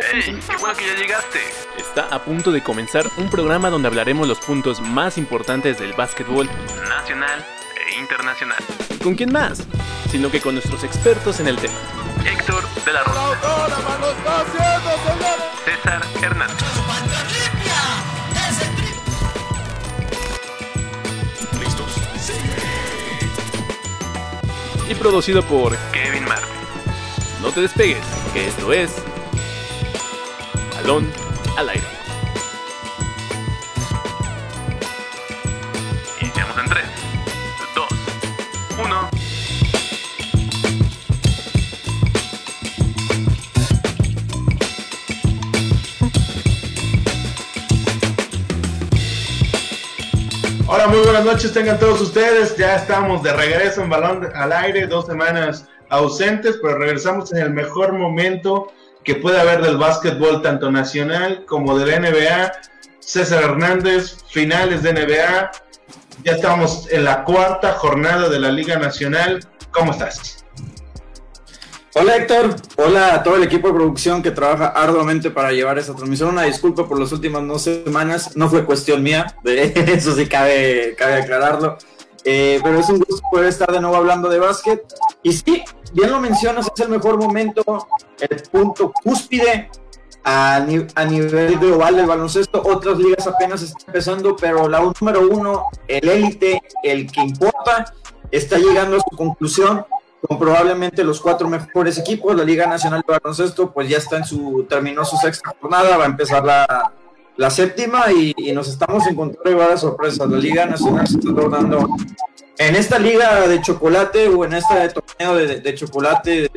¡Hey! ¡Qué bueno que ya llegaste! Está a punto de comenzar un programa donde hablaremos los puntos más importantes del básquetbol Nacional e internacional. ¿Con quién más? Sino que con nuestros expertos en el tema. Héctor de la Rosa. César Hernández. Y producido por Kevin Martin. No te despegues, que esto es Balón al aire. Iniciamos en 3, 2, 1. Hola, muy buenas noches, tengan todos ustedes. Ya estamos de regreso en Balón al Aire, dos semanas ausentes, pero regresamos en el mejor momento que puede haber del básquetbol, tanto nacional como de la NBA. César Hernández, finales de NBA. Ya estamos en la cuarta jornada de la Liga Nacional. ¿Cómo estás? Hola Héctor, hola a todo el equipo de producción que trabaja arduamente para llevar esta transmisión. Una disculpa por las últimas dos semanas, no fue cuestión mía, eso sí cabe, cabe aclararlo. Eh, pero es un gusto poder estar de nuevo hablando de básquet. Y sí, bien lo mencionas, es el mejor momento, el punto cúspide a, ni- a nivel global del baloncesto. Otras ligas apenas están empezando, pero la número uno, el élite, el que importa, está llegando a su conclusión con probablemente los cuatro mejores equipos. La Liga Nacional de Baloncesto, pues ya está en su, terminó su sexta jornada, va a empezar la, la séptima y, nos estamos encontrando varias sorpresas. La Liga Nacional se está tornando en esta liga de chocolate o en este torneo de, de chocolate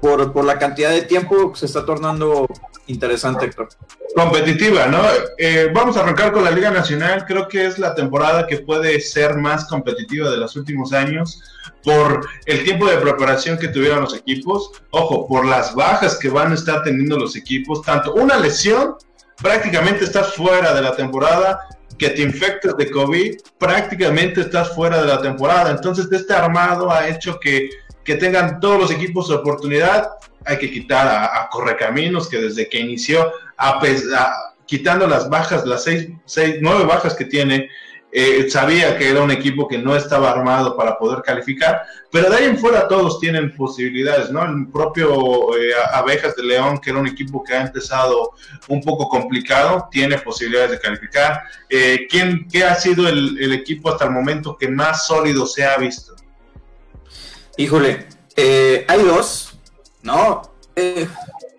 por, por la cantidad de tiempo se está tornando interesante, Héctor. competitiva, ¿no? Eh, vamos a arrancar con la Liga Nacional. Creo que es la temporada que puede ser más competitiva de los últimos años por el tiempo de preparación que tuvieron los equipos. Ojo, por las bajas que van a estar teniendo los equipos. Tanto una lesión, prácticamente estás fuera de la temporada. Que te infectes de COVID, prácticamente estás fuera de la temporada. Entonces, este armado ha hecho que, que tengan todos los equipos oportunidad. Hay que quitar a, Correcaminos, que desde que inició a a- quitando las bajas, las seis, seis, nueve bajas que tiene, eh, sabía que era un equipo que no estaba armado para poder calificar, pero de ahí en fuera todos tienen posibilidades, ¿no? El propio eh, Abejas de León, que era un equipo que ha empezado un poco complicado, tiene posibilidades de calificar. Eh, ¿quién, ¿Qué ha sido el, el equipo hasta el momento que más sólido se ha visto? Híjole, hay dos, ¿no?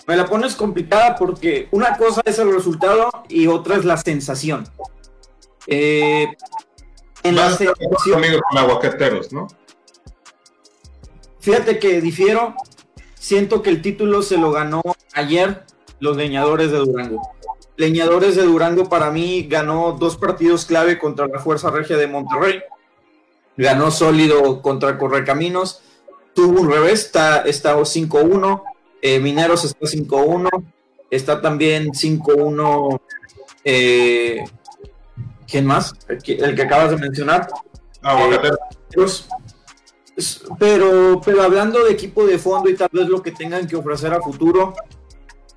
Me la pones complicada porque una cosa es el resultado y otra es la sensación. Eh, en la Vas a estar sensación, conmigo con aguacateros, ¿no? fíjate que difiero, siento que el título se lo ganó ayer los leñadores de Durango. Leñadores de Durango para mí ganó dos partidos clave contra la Fuerza Regia de Monterrey. Ganó sólido contra Correcaminos. Tuvo un revés, está, está 5-1. eh, Mineros está 5-1. Está también 5-1. eh, ¿Quién más? El que, el que acabas de mencionar. Aguacateros. Pues, es- pero, pero hablando de equipo de fondo y tal vez lo que tengan que ofrecer a futuro,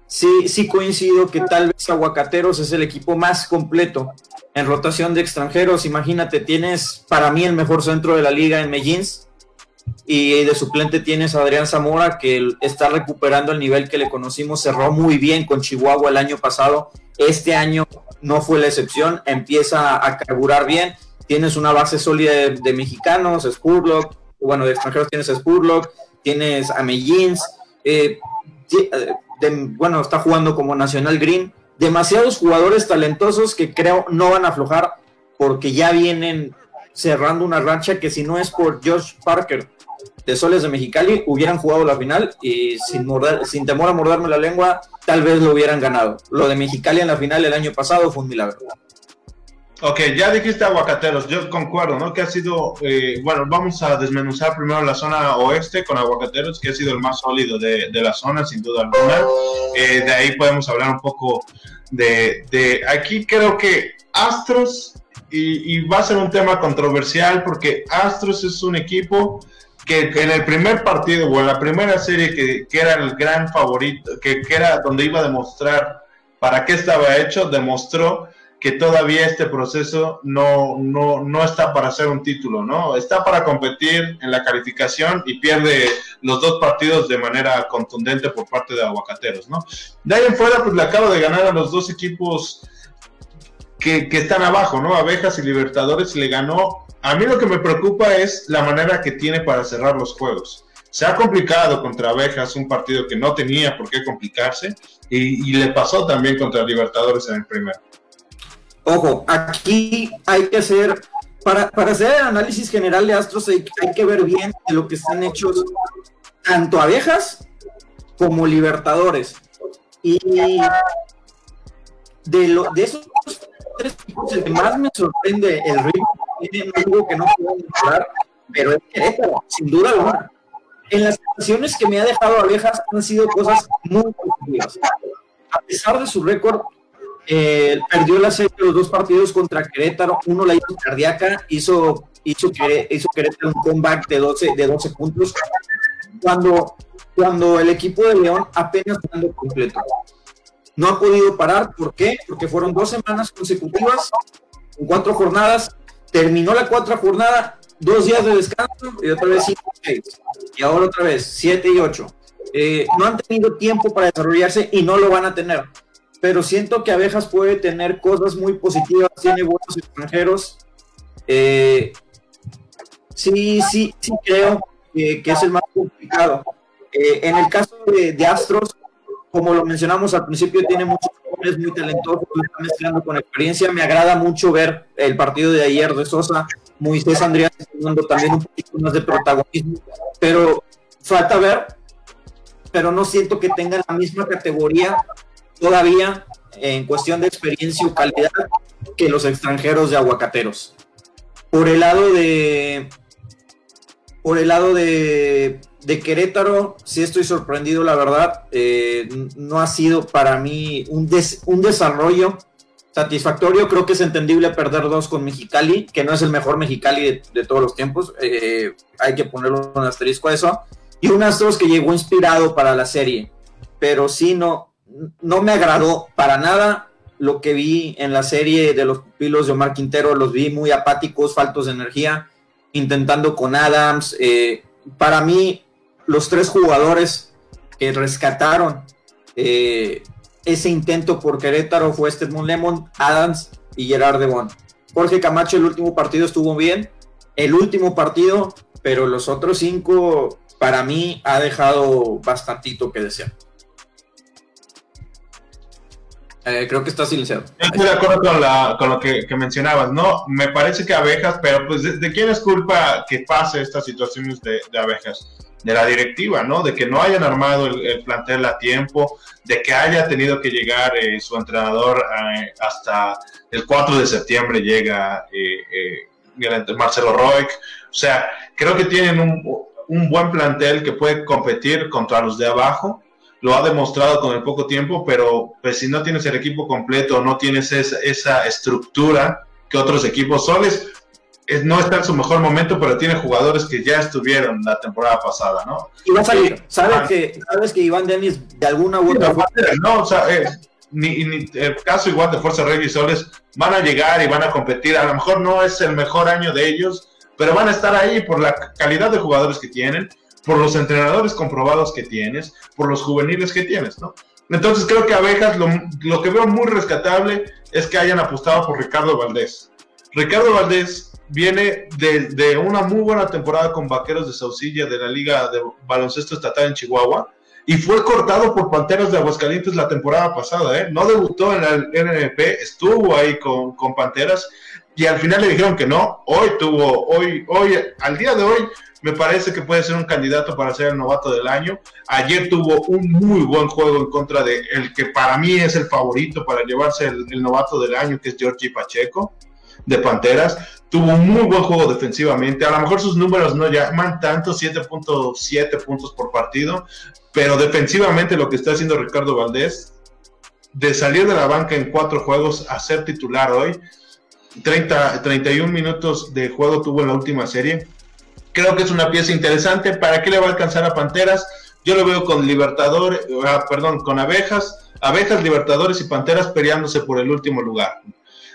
sí, sí coincido que tal vez Aguacateros es el equipo más completo en rotación de extranjeros. Imagínate, tienes para mí el mejor centro de la liga en Mellins y de suplente tienes a Adrián Zamora que está recuperando el nivel que le conocimos, cerró muy bien con Chihuahua el año pasado. Este año no fue la excepción, empieza a carburar bien. Tienes una base sólida de, de mexicanos, Spurlock, bueno, de extranjeros tienes Spurlock, tienes a Mellins, eh, eh, bueno, está jugando como Nacional Green, demasiados jugadores talentosos que creo no van a aflojar porque ya vienen cerrando una racha que si no es por Josh Parker de Soles de Mexicali, hubieran jugado la final y sin, morder- sin temor a morderme la lengua, tal vez lo hubieran ganado. Lo de Mexicali en la final el año pasado fue un milagro. Ok, ya dijiste aguacateros, yo concuerdo, ¿no? Que ha sido, eh, bueno, vamos a desmenuzar primero la zona oeste con aguacateros, que ha sido el más sólido de, de la zona, sin duda alguna. Eh, de ahí podemos hablar un poco de, de aquí creo que Astros, y, y va a ser un tema controversial porque Astros es un equipo que en el primer partido o en la primera serie que, que era el gran favorito, que, que, era donde iba a demostrar para qué estaba hecho, demostró que todavía este proceso no, no, no está para hacer un título, ¿no? Está para competir en la calificación y pierde los dos partidos de manera contundente por parte de Aguacateros, ¿no? De ahí en fuera, pues le acaba de ganar a los dos equipos que, que están abajo, ¿no? Abejas y Libertadores le ganó a mí lo que me preocupa es la manera que tiene para cerrar los juegos. Se ha complicado contra Abejas, un partido que no tenía por qué complicarse, y, le pasó también contra Libertadores en el primero. Ojo, aquí hay que hacer, para, para hacer el análisis general de Astros, hay, hay, que ver bien de lo que están hechos tanto Abejas como Libertadores. Y de, lo, de esos tres equipos, el que más me sorprende el ritmo tiene algo que no puedo mejorar, pero es Querétaro, sin duda alguna. En las situaciones que me ha dejado Abejas han sido cosas muy positivas. A pesar de su récord, eh, perdió la serie de los dos partidos contra Querétaro, uno la hizo cardíaca, hizo, hizo, hizo Querétaro un comeback de 12, de 12 puntos, cuando, cuando el equipo de León apenas ando completo. No ha podido parar, ¿por qué? Porque fueron dos semanas consecutivas, en cuatro jornadas, terminó la cuarta jornada, dos días de descanso y otra vez cinco y seis. Y ahora otra vez siete y ocho. Eh, no han tenido tiempo para desarrollarse y no lo van a tener. Pero siento que Abejas puede tener cosas muy positivas, tiene buenos extranjeros. Eh, sí, sí, sí creo que, es el más complicado. Eh, en el caso de, de Astros, como lo mencionamos al principio, tiene muchos jóvenes muy talentosos, está mezclando con experiencia. Me agrada mucho ver el partido de ayer de Sosa, Moisés Andrea teniendo también un poquito más de protagonismo, pero falta ver, pero no siento que tengan la misma categoría todavía en cuestión de experiencia o calidad que los extranjeros de aguacateros. Por el lado de, por el lado de, de Querétaro, sí estoy sorprendido, la verdad. Eh, no ha sido para mí un, des, un desarrollo satisfactorio. Creo que es entendible perder dos con Mexicali, que no es el mejor Mexicali de, todos los tiempos. Eh, hay que ponerle un asterisco a eso. Y un Astros que llegó inspirado para la serie. Pero sí, no, no me agradó para nada lo que vi en la serie de los pupilos de Omar Quintero. Los vi muy apáticos, faltos de energía intentando con Adams. Eh, para mí, los tres jugadores que rescataron eh, ese intento por Querétaro fue Stedmon Lemon, Adams y Gerard de Bon. Jorge Camacho el último partido estuvo bien, el último partido, pero los otros cinco para mí ha dejado bastantito que desear. Eh, creo que está silenciado. Estoy de acuerdo con, la, con lo que, mencionabas, ¿no? Me parece que abejas, pero pues ¿de, quién es culpa que pase estas situaciones de, abejas? De la directiva, ¿no? De que no hayan armado el, el plantel a tiempo, de que haya tenido que llegar eh, su entrenador eh, hasta el 4 de septiembre llega eh, Marcelo Roig. O sea, creo que tienen un, un buen plantel que puede competir contra los de abajo lo ha demostrado con el poco tiempo, pero pues si no tienes el equipo completo, no tienes esa, esa estructura que otros equipos es, es, no está en su mejor momento, pero tiene jugadores que ya estuvieron la temporada pasada, ¿no? Y va a salir, sabes, ah, que, sabes que Iván Denis de alguna u otra forma... No, o sea, eh, ni, ni, el caso igual de Fuerza Rey y Soles van a llegar y van a competir, a lo mejor no es el mejor año de ellos, pero van a estar ahí por la calidad de jugadores que tienen, por los entrenadores comprobados que tienes, por los juveniles que tienes, ¿no? Entonces creo que Abejas, lo, lo, que veo muy rescatable es que hayan apostado por Ricardo Valdés. Ricardo Valdés viene de, de una muy buena temporada con Vaqueros de Saucilla de la Liga de Baloncesto Estatal en Chihuahua y fue cortado por Panteras de Aguascalientes la temporada pasada, ¿eh? No debutó en el NNP, estuvo ahí con, con Panteras y al final le dijeron que no. Hoy tuvo, hoy, hoy, al día de hoy, me parece que puede ser un candidato para ser el novato del año. Ayer tuvo un muy buen juego en contra de el que para mí es el favorito para llevarse el, el novato del año, que es Georgie Pacheco de Panteras. Tuvo un muy buen juego defensivamente. A lo mejor sus números no llaman tanto, 7.7 puntos por partido, pero defensivamente lo que está haciendo Ricardo Valdés, de salir de la banca en cuatro juegos a ser titular hoy, 30, 31 minutos de juego tuvo en la última serie Creo que es una pieza interesante. ¿Para qué le va a alcanzar a Panteras? Yo lo veo con Libertadores, ah, perdón, con Abejas, Abejas, Libertadores y Panteras peleándose por el último lugar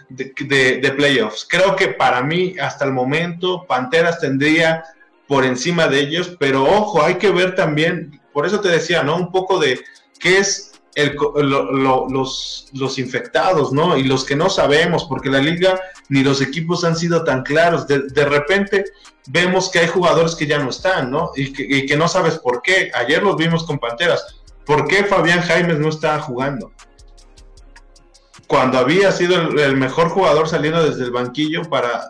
de, de playoffs. Creo que para mí, hasta el momento, Panteras tendría por encima de ellos, pero ojo, hay que ver también, por eso te decía, ¿no? Un poco de qué es los, los infectados, ¿no? Y los que no sabemos, porque la liga ni los equipos han sido tan claros. De, repente vemos que hay jugadores que ya no están, ¿no? Y que, no sabes por qué. Ayer los vimos con Panteras. ¿Por qué Fabián Jaimes no estaba jugando? Cuando había sido el mejor jugador saliendo desde el banquillo para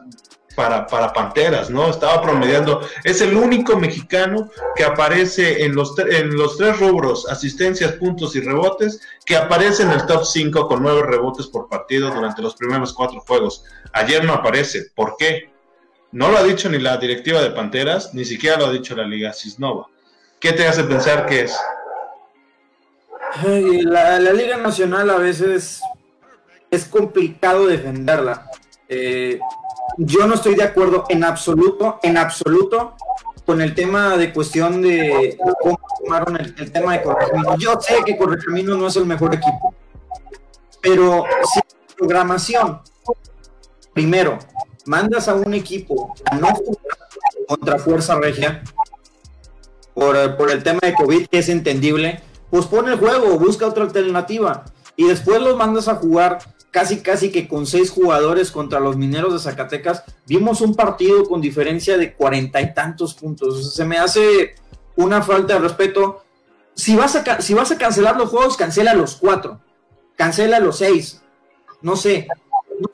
para, para Panteras, ¿no? Estaba promediando, es el único mexicano que aparece en los, en los tres rubros, asistencias, puntos y rebotes, que aparece en el top 5 con nueve rebotes por partido durante los primeros cuatro juegos. Ayer no aparece, ¿por qué? No lo ha dicho ni la directiva de Panteras, ni siquiera lo ha dicho la Liga Cisnova. ¿Qué te hace pensar que es? La, la Liga Nacional a veces es complicado defenderla. Eh, yo no estoy de acuerdo en absoluto, en absoluto, con el tema de cuestión de cómo tomaron el, tema de Correcaminos. Yo sé que Correcaminos no es el mejor equipo, pero si programación, primero, mandas a un equipo a no jugar contra Fuerza Regia por, por el tema de COVID, que es entendible, pues el juego, busca otra alternativa y después los mandas a jugar casi casi que con seis jugadores contra los mineros de Zacatecas, vimos un partido con diferencia de cuarenta y tantos puntos. se me hace una falta de respeto. Si vas, a, si vas a cancelar los juegos, cancela los cuatro, cancela los seis, no sé.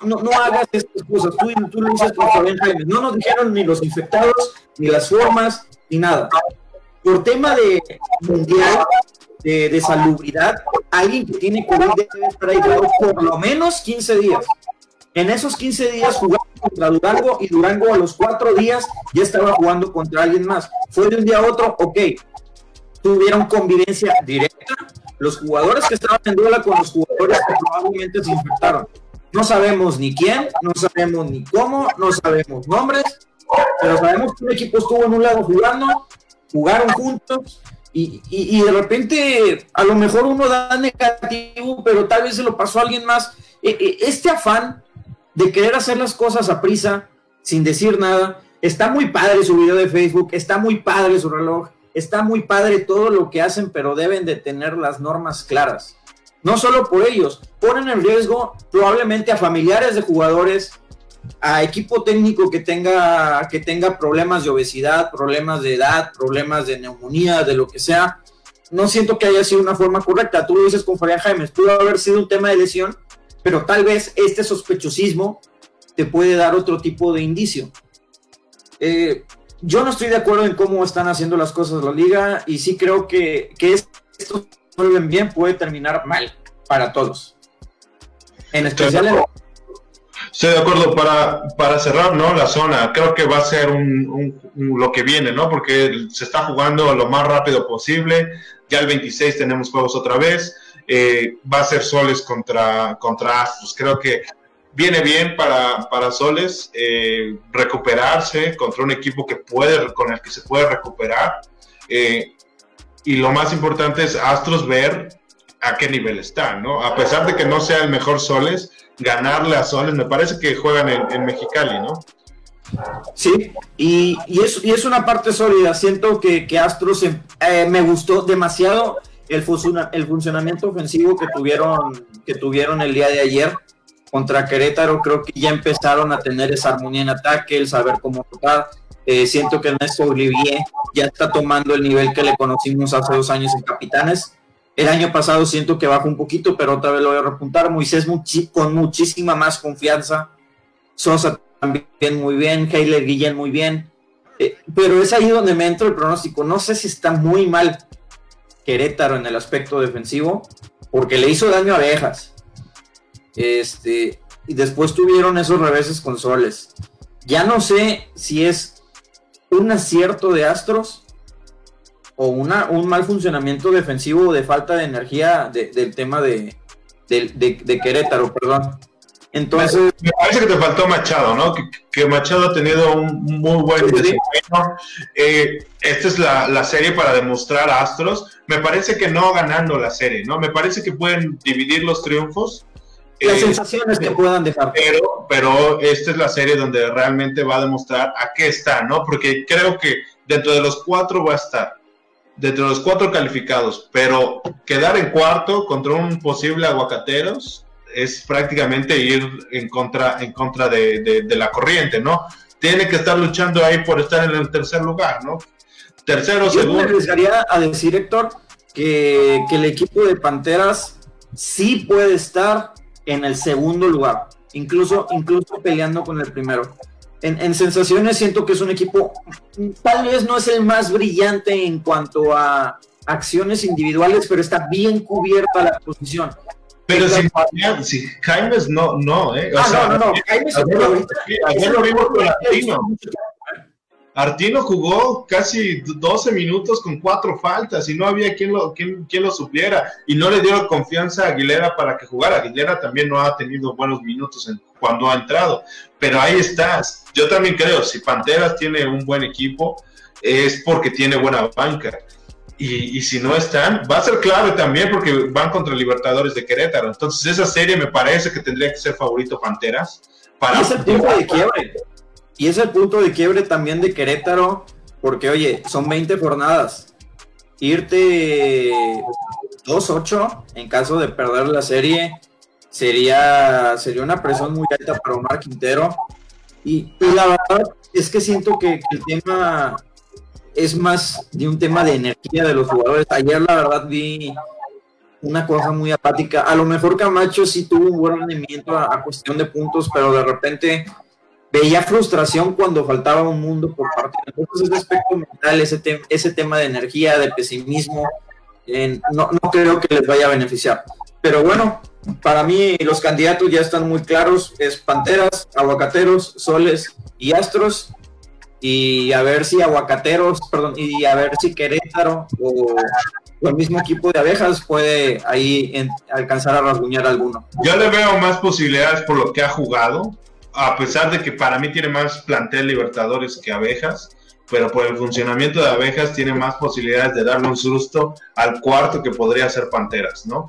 No, no, hagas estas cosas, tú, tú lo dices por Fabián Jaime. No nos dijeron ni los infectados, ni las formas, ni nada. Por tema de mundial, de, salubridad, alguien que tiene COVID debe estar aislado por lo menos 15 días. En esos 15 días jugamos contra Durango y Durango a los cuatro días ya estaba jugando contra alguien más. Fue de un día a otro, ok. Tuvieron convivencia directa los jugadores que estaban en duela con los jugadores que probablemente se infectaron. No sabemos ni quién, no sabemos ni cómo, no sabemos nombres, pero sabemos que un equipo estuvo en un lado jugando, jugaron juntos y, de repente a lo mejor uno da negativo, pero tal vez se lo pasó a alguien más. E, e, este afán de querer hacer las cosas a prisa, sin decir nada, está muy padre su video de Facebook, está muy padre su reloj, está muy padre todo lo que hacen, pero deben de tener las normas claras. No solo por ellos, ponen en riesgo probablemente a familiares de jugadores, a equipo técnico que tenga, que tenga problemas de obesidad, problemas de edad, problemas de neumonía, de lo que sea, no siento que haya sido una forma correcta. Tú lo dices con Fabián Jaime, pudo haber sido un tema de lesión, pero tal vez este sospechosismo te puede dar otro tipo de indicio. Eh, yo no estoy de acuerdo en cómo están haciendo las cosas la liga y sí creo que, que esto vuelven bien puede terminar mal para todos. En especial en Estoy de acuerdo para, para cerrar, ¿no? La zona, creo que va a ser un, lo que viene, ¿no? Porque se está jugando lo más rápido posible. Ya el 26 tenemos juegos otra vez. Eh, va a ser Soles contra, contra Astros. Creo que viene bien para, para Soles eh, recuperarse contra un equipo que puede, con el que se puede recuperar. Eh, y lo más importante es Astros ver a qué nivel está, ¿no? A pesar de que no sea el mejor Soles, ganarle a Soles, me parece que juegan en, Mexicali, ¿no? Sí, y, es, y, es, una parte sólida. Siento que, que Astros eh, me gustó demasiado el, el funcionamiento ofensivo que tuvieron, que tuvieron el día de ayer contra Querétaro. Creo que ya empezaron a tener esa armonía en ataque, el saber cómo tocar. Eh, siento que Ernesto Olivier ya está tomando el nivel que le conocimos hace dos años en Capitanes. El año pasado siento que bajó un poquito, pero otra vez lo voy a repuntar. Moisés con muchísima más confianza. Sosa también muy bien. Heiler Guillén muy bien. Eh, pero es ahí donde me entra el pronóstico. No sé si está muy mal Querétaro en el aspecto defensivo, porque le hizo daño a Abejas. Este, y después tuvieron esos reveses con Soles. Ya no sé si es un acierto de Astros o una, un mal funcionamiento defensivo de falta de energía del tema de, de, Querétaro, perdón. Entonces. Me parece que te faltó Machado, ¿no? Que, Machado ha tenido un muy buen desempeño. Eh, esta es la, serie para demostrar a Astros. Me parece que no ganando la serie, ¿no? Me parece que pueden dividir los triunfos. Las eh, sensaciones que puedan dejar. Pero, pero esta es la serie donde realmente va a demostrar a qué está, ¿no? Porque creo que dentro de los cuatro va a estar. Dentro de los cuatro calificados. Pero quedar en cuarto contra un posible aguacateros es prácticamente ir en contra, en contra de, la corriente, ¿no? Tiene que estar luchando ahí por estar en el tercer lugar, ¿no? Tercero, Yo segundo. me arriesgaría a decir, Héctor, que, el equipo de Panteras sí puede estar en el segundo lugar, incluso, incluso peleando con el primero. En, en, sensaciones siento que es un equipo, tal vez no es el más brillante en cuanto a acciones individuales, pero está bien cubierta la posición. Pero si, si Jaimes no, no, ¿eh? O ah, sea, no, no, no. Jaimes ayer, lo vimos con Artino. Artino jugó casi 12 minutos con cuatro faltas y no había quien lo, quien, quien lo supiera y no le dio confianza a Aguilera para que jugara. Aguilera también no ha tenido buenos minutos en, cuando ha entrado, pero ahí estás. Yo también creo, si Panteras tiene un buen equipo, es porque tiene buena banca y, si no están, va a ser clave también porque van contra Libertadores de Querétaro. Entonces esa serie me parece que tendría que ser favorito Panteras. Para y es el punto de quiebre. Y es el punto de quiebre también de Querétaro, porque oye, son 20 jornadas. Irte 2-8 en caso de perder la serie sería, sería una presión muy alta para Omar Quintero. Y, la verdad es que siento que el tema es más de un tema de energía de los jugadores. Ayer la verdad vi una cosa muy apática. A lo mejor Camacho sí tuvo un buen rendimiento a, cuestión de puntos, pero de repente veía frustración cuando faltaba un mundo por parte. Entonces ese aspecto mental, ese, ese tema de energía, de pesimismo, no, no creo que les vaya a beneficiar. Pero bueno, para mí los candidatos ya están muy claros, es Panteras, Aguacateros, Soles y Astros y a ver si Aguacateros, perdón, y a ver si Querétaro o, el mismo equipo de abejas puede ahí alcanzar a rasguñar alguno. Yo le veo más posibilidades por lo que ha jugado, a pesar de que para mí tiene más plantel Libertadores que abejas, pero por el funcionamiento de abejas tiene más posibilidades de darle un susto al cuarto que podría ser Panteras, ¿no?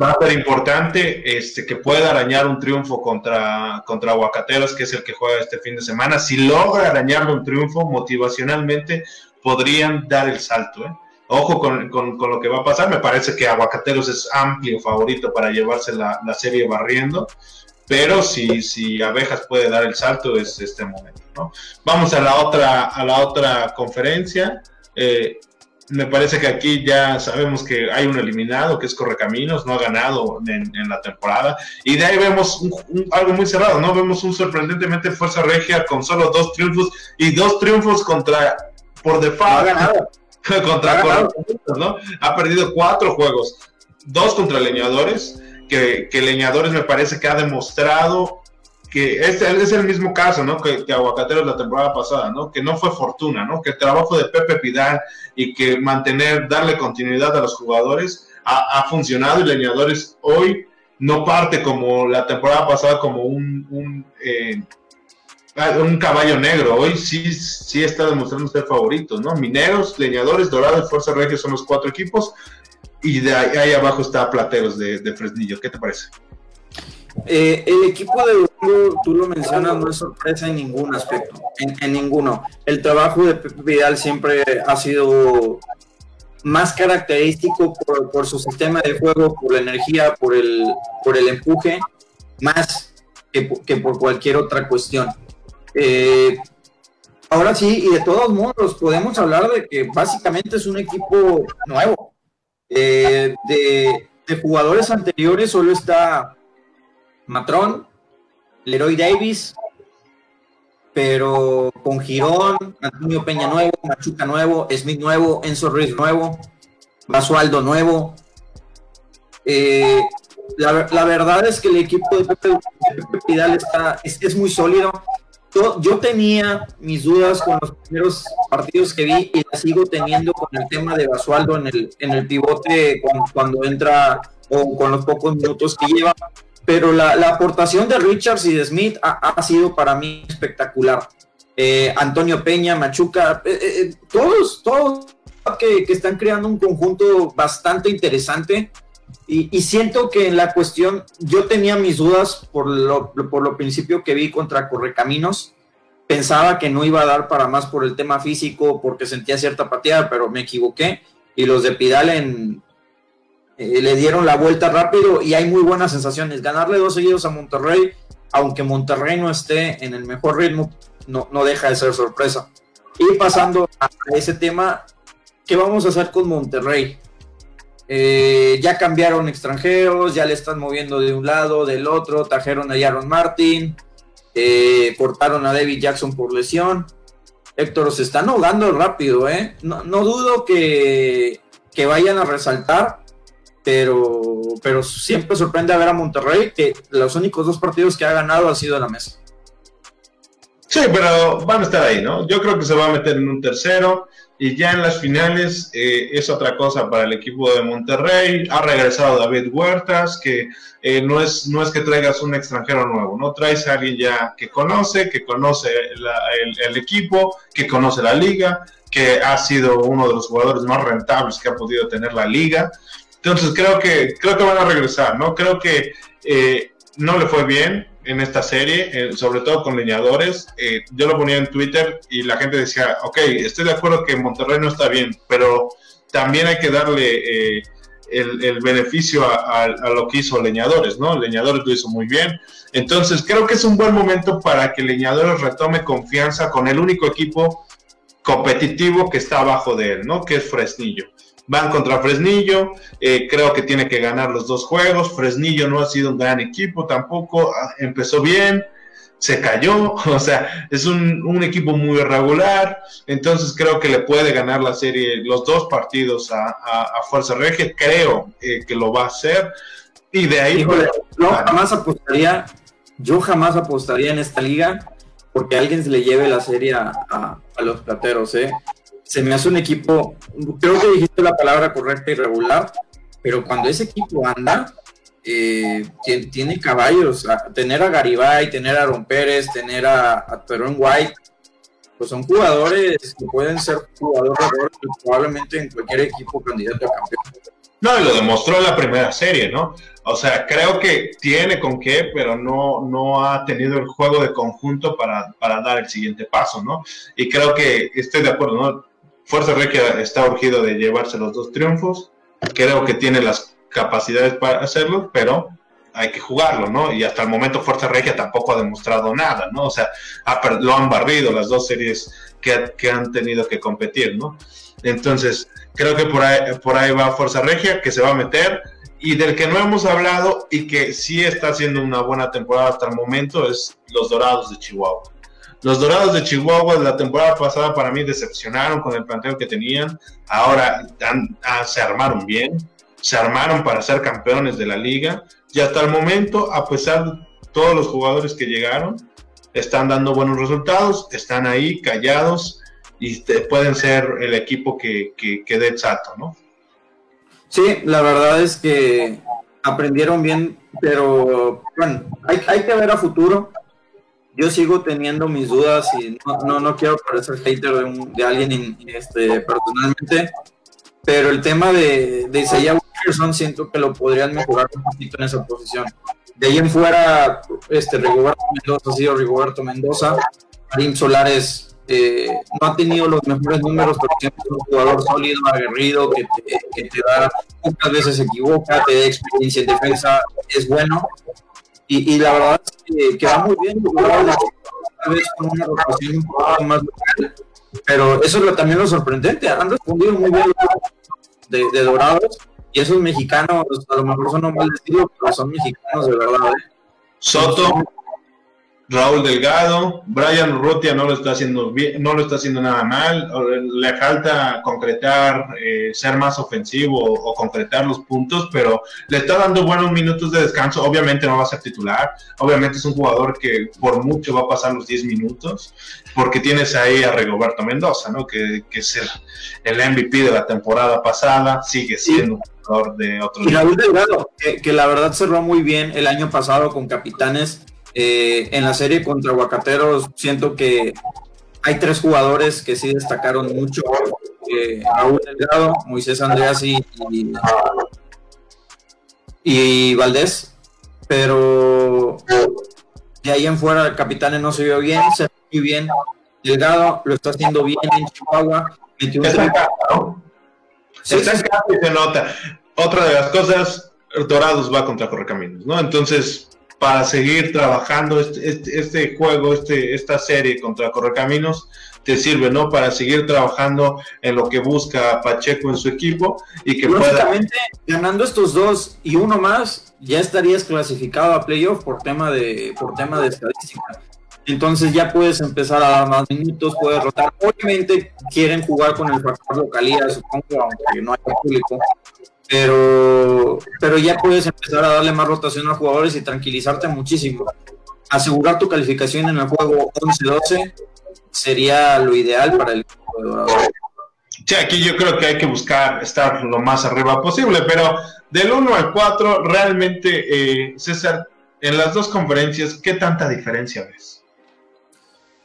Va a ser importante este, que pueda arañar un triunfo contra, contra Aguacateros, que es el que juega este fin de semana. Si logra arañarle un triunfo, motivacionalmente podrían dar el salto. ¿eh? Ojo con, lo que va a pasar. Me parece que Aguacateros es amplio favorito para llevarse la, serie barriendo. Pero si, si Abejas puede dar el salto, es este momento. Vamos a la otra, a la otra conferencia. Eh, me parece que aquí ya sabemos que hay un eliminado que es Correcaminos, no ha ganado en, la temporada. Y de ahí vemos algo muy cerrado, ¿no? Vemos un sorprendentemente Fuerza Regia con solo dos triunfos y dos triunfos contra, por default, ha ganado. contra ha ¿no? Ha perdido cuatro juegos, dos contra Leñadores, que, Leñadores me parece que ha demostrado que este es el mismo caso, ¿no? Que, que, Aguacateros la temporada pasada, ¿no? Que no fue fortuna, ¿no? Que el trabajo de Pepe Pidal y que mantener, darle continuidad a los jugadores ha, funcionado y Leñadores hoy no parte como la temporada pasada como un, un, eh, un caballo negro. Hoy sí, sí está demostrando ser favorito, ¿no? Mineros, Leñadores, Dorados y Fuerza Regia son los cuatro equipos y de ahí, abajo está Plateros de, de Fresnillo. ¿Qué te parece? Eh, el equipo de tú lo mencionas, no es sorpresa en ningún aspecto, en, ninguno. El trabajo de Pepe Vidal siempre ha sido más característico por, su sistema de juego, por la energía, por el, por el empuje, más que, por cualquier otra cuestión. Eh, ahora sí, y de todos modos, podemos hablar de que básicamente es un equipo nuevo. Eh, de, de jugadores anteriores solo está Matrón, Leroy Davis, pero con Girón, Antonio Peña nuevo, Machuca nuevo, Smith nuevo, Enzo Ruiz nuevo, Basualdo nuevo. Eh, la, verdad es que el equipo de Pepe, Pidal está, es, muy sólido. Yo, tenía mis dudas con los primeros partidos que vi y las sigo teniendo con el tema de Basualdo en el, en el pivote cuando entra o con los pocos minutos que lleva pero la, aportación de Richards y de Smith ha, sido para mí espectacular. Eh, Antonio Peña, Machuca, eh, eh, todos, todos que, están creando un conjunto bastante interesante. Y, siento que en la cuestión, yo tenía mis dudas por lo, por lo principio que vi contra Correcaminos. Pensaba que no iba a dar para más por el tema físico, porque sentía cierta pateada, pero me equivoqué. Y los de Pidal en, eh, le dieron la vuelta rápido y hay muy buenas sensaciones. Ganarle dos seguidos a Monterrey, aunque Monterrey no esté en el mejor ritmo, no, no deja de ser sorpresa. Y pasando a ese tema, ¿qué vamos a hacer con Monterrey? Eh, ya cambiaron extranjeros, ya le están moviendo de un lado, del otro, trajeron a Aaron Martin, eh, cortaron a David Jackson por lesión. Héctor, se están ahogando rápido, ¿eh? No, dudo que, que vayan a resaltar, pero, pero siempre sorprende a ver a Monterrey que los únicos dos partidos que ha ganado ha sido la mesa. Sí, pero van a estar ahí, ¿no? Yo creo que se va a meter en un tercero y ya en las finales eh, es otra cosa para el equipo de Monterrey. Ha regresado David Huertas, que eh, no, es, no es que traigas un extranjero nuevo, ¿no? Traes a alguien ya que conoce, que conoce el, el equipo, que conoce la liga, que ha sido uno de los jugadores más rentables que ha podido tener la liga. Entonces creo que, creo que van a regresar, ¿no? Creo que eh, no le fue bien en esta serie, eh, sobre todo con leñadores. Eh, yo lo ponía en Twitter y la gente decía, ok, estoy de acuerdo que Monterrey no está bien, pero también hay que darle el, beneficio a, lo que hizo Leñadores, ¿no? Leñadores lo hizo muy bien. Entonces creo que es un buen momento para que Leñadores retome confianza con el único equipo competitivo que está abajo de él, ¿no? Que es Fresnillo van contra Fresnillo, eh, creo que tiene que ganar los dos juegos, Fresnillo no ha sido un gran equipo tampoco, ah, empezó bien, se cayó, o sea, es un, equipo muy irregular, entonces creo que le puede ganar la serie los dos partidos a, Fuerza Regia, creo eh, que lo va a hacer, y de ahí... Híjole, no, jamás apostaría, yo jamás apostaría en esta liga porque alguien se le lleve la serie a, a los plateros, ¿eh? Se me hace un equipo, creo que dijiste la palabra correcta y regular, pero cuando ese equipo anda, eh, tiene, caballos, tener a Garibay, tener a Aaron Pérez, tener a, a White, pues son jugadores que pueden ser jugadores probablemente en cualquier equipo candidato a campeón. No, y lo demostró en la primera serie, ¿no? O sea, creo que tiene con qué, pero no, no ha tenido el juego de conjunto para, para dar el siguiente paso, ¿no? Y creo que estoy de acuerdo, ¿no? Fuerza Regia está urgido de llevarse los dos triunfos. Creo que tiene las capacidades para hacerlo, pero hay que jugarlo, ¿no? Y hasta el momento Fuerza Regia tampoco ha demostrado nada, ¿no? O sea, lo han barrido las dos series que, han tenido que competir, ¿no? Entonces, creo que por ahí, por ahí va Fuerza Regia, que se va a meter. Y del que no hemos hablado y que sí está haciendo una buena temporada hasta el momento es los Dorados de Chihuahua. Los Dorados de Chihuahua la temporada pasada para mí decepcionaron con el planteo que tenían. Ahora ah, se armaron bien, se armaron para ser campeones de la liga. Y hasta el momento, a pesar de todos los jugadores que llegaron, están dando buenos resultados, están ahí callados y pueden ser el equipo que, que, dé el ¿no? Sí, la verdad es que aprendieron bien, pero bueno, hay, hay que ver a futuro yo sigo teniendo mis dudas y no, no, quiero parecer hater de, de alguien este, personalmente, pero el tema de, de Isaiah Wilkerson siento que lo podrían mejorar un poquito en esa posición. De ahí en fuera, este, Rigoberto Mendoza ha sido Rigoberto Mendoza, Karim Solares eh, no ha tenido los mejores números, pero siempre es un jugador sólido, aguerrido, que te, que te da, pocas veces se equivoca, te da experiencia en defensa, es bueno y, la verdad es que, va muy bien, con una rotación un poco más local, pero eso es también lo sorprendente, han respondido muy bien de, de Dorados, y esos mexicanos, a lo mejor son un mal estilo, pero son mexicanos de verdad. ¿eh? Soto, Raúl Delgado, Brian Urrutia no lo está haciendo bien, no lo está haciendo nada mal, le falta concretar, eh, ser más ofensivo o, concretar los puntos, pero le está dando buenos minutos de descanso. Obviamente no va a ser titular, obviamente es un jugador que por mucho va a pasar los 10 minutos, porque tienes ahí a Rigoberto Mendoza, ¿no? Que, es el, MVP de la temporada pasada, sigue siendo un jugador de otro. Y Raúl Delgado, que la verdad cerró muy bien el año pasado con Capitanes eh, en la serie contra Aguacateros siento que hay tres jugadores que sí destacaron mucho. Eh, Raúl Delgado, Moisés Andreas y, y, Valdés. Pero de ahí en fuera el capitán no se vio bien, se vio muy bien. Delgado lo está haciendo bien en Chihuahua. se nota. Otra de las cosas, Dorados va contra Correcaminos, ¿no? Entonces, para seguir trabajando este, este, este, juego, este, esta serie contra Correcaminos, te sirve, ¿no? Para seguir trabajando en lo que busca Pacheco en su equipo y que Lógicamente, ganando estos dos y uno más, ya estarías clasificado a playoff por tema de, por tema de estadística. Entonces ya puedes empezar a dar más minutos, puedes rotar. Obviamente quieren jugar con el factor localidad, supongo, aunque no hay público pero, pero ya puedes empezar a darle más rotación a los jugadores y tranquilizarte muchísimo. Asegurar tu calificación en el juego 11-12 sería lo ideal para el equipo de Sí, aquí yo creo que hay que buscar estar lo más arriba posible, pero del 1 al 4, realmente, eh, César, en las dos conferencias, ¿qué tanta diferencia ves?